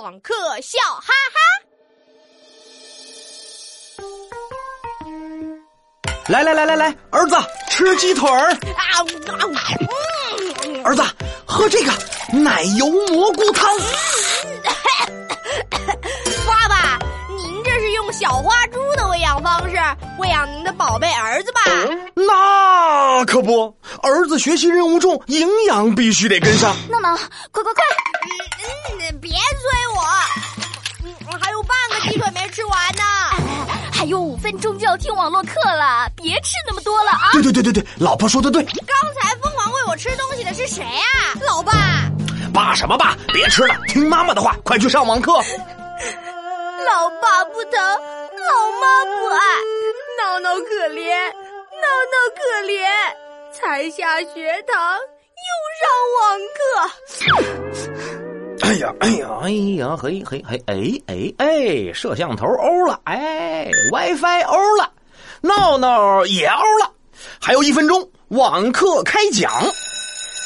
网课笑哈哈。来来来来来，儿子吃鸡腿儿。啊啊！嗯，儿子喝这个奶油蘑菇汤。爸爸，您这是用小花猪的喂养方式喂养您的宝贝儿子吧？那可不，儿子学习任务重，营养必须得跟上。闹闹，快快快！嗯，别催我，嗯，还有半个鸡腿没吃完呢。还有五分钟就要听网络课了，别吃那么多了啊！对对对对对，老婆说的对。刚才疯狂喂我吃东西的是谁啊？老爸。爸什么爸？别吃了，听妈妈的话，快去上网课。老爸不疼，老妈不爱，闹闹可怜，闹闹可怜，才下学堂又上网课。哎呀哎呀哎呀嘿嘿嘿哎哎哎，摄像头欧了，哎，WiFi 欧了，闹闹也欧了，还有一分钟，网课开讲。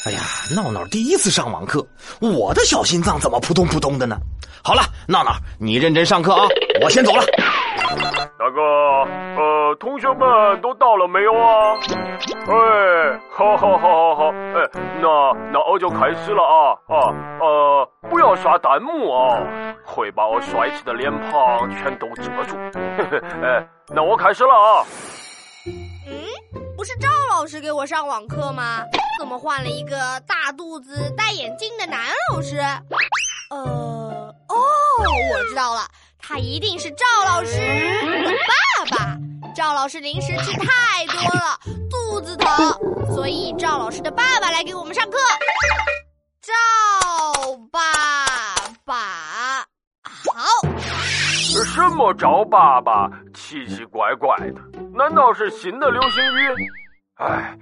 哎呀，闹闹第一次上网课，我的小心脏怎么扑通扑通的呢？好了，闹闹，你认真上课啊，我先走了。大哥，呃，同学们都到了没有啊？哎，好好好好好，哎，那那我就开始了啊啊呃，不要刷弹幕啊，会把我帅气的脸庞全都遮住。嘿嘿哎，那我开始了啊。不是赵老师给我上网课吗？怎么换了一个大肚子、戴眼镜的男老师？呃，哦，我知道了，他一定是赵老师的爸爸。赵老师零食吃太多了，肚子疼，是的爸爸来给我们上课。赵爸爸，好。什么赵爸爸？奇奇怪怪的。难道是新的流行语？哎，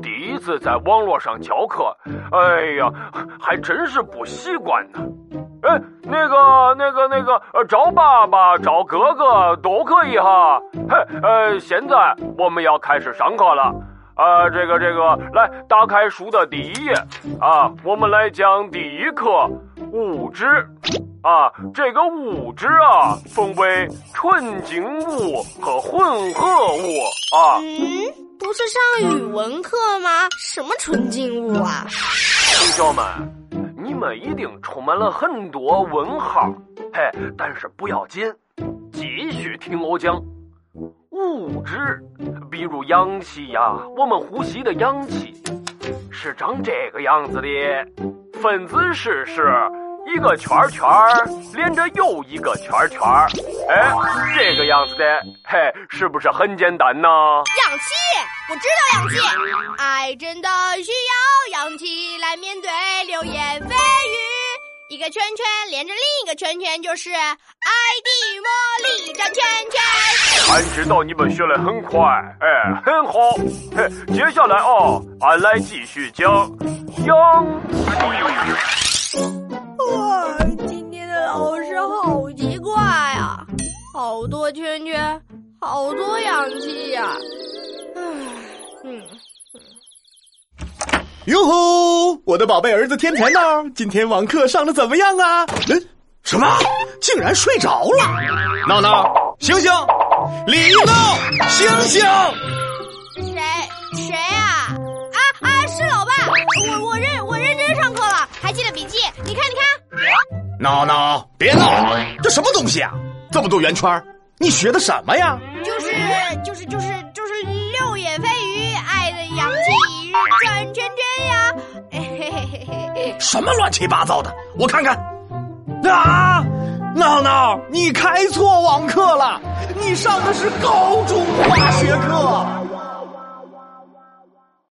第一次在网络上教课，哎呀，还真是不习惯呢。哎，那个、那个、那个，赵爸爸、赵哥哥都可以哈。嘿，呃，现在我们要开始上课了。啊，这个、这个，来，打开书的第一页啊，我们来讲第一课物质。啊，这个物质啊，分为纯净物和混合物啊。嗯，不是上语文课吗？什么纯净物啊？同学们，你们一定充满了很多问号。嘿，但是不要紧，继续听我讲。物质，比如氧气呀，我们呼吸的氧气，是长这个样子的，分子式是。一个圈圈连着又一个圈圈，哎，这个样子的，嘿，是不是很简单呢？氧气，我知道氧气。爱真的需要氧气来面对流言蜚语。一个圈圈连着另一个圈圈，就是爱的魔力转圈圈。俺知道你们学的很快，哎，很好。嘿，接下来啊，俺来继续讲氧气。哇，今天的老师好奇怪啊，好多圈圈，好多氧气呀。唉，嗯，哟吼，我的宝贝儿子天才呢？今天网课上的怎么样啊？嗯，什么？竟然睡着了？闹闹，醒醒！李闹，醒醒！谁？谁啊？啊啊！是老爸，我我认我认真上课了，还记得笔记。你看，你看。闹闹，别闹！这什么东西啊？这么多圆圈，你学的什么呀？就是就是就是什么乱七八糟的？我看看。啊！闹闹，你开错网课了，你上的是高中化学课。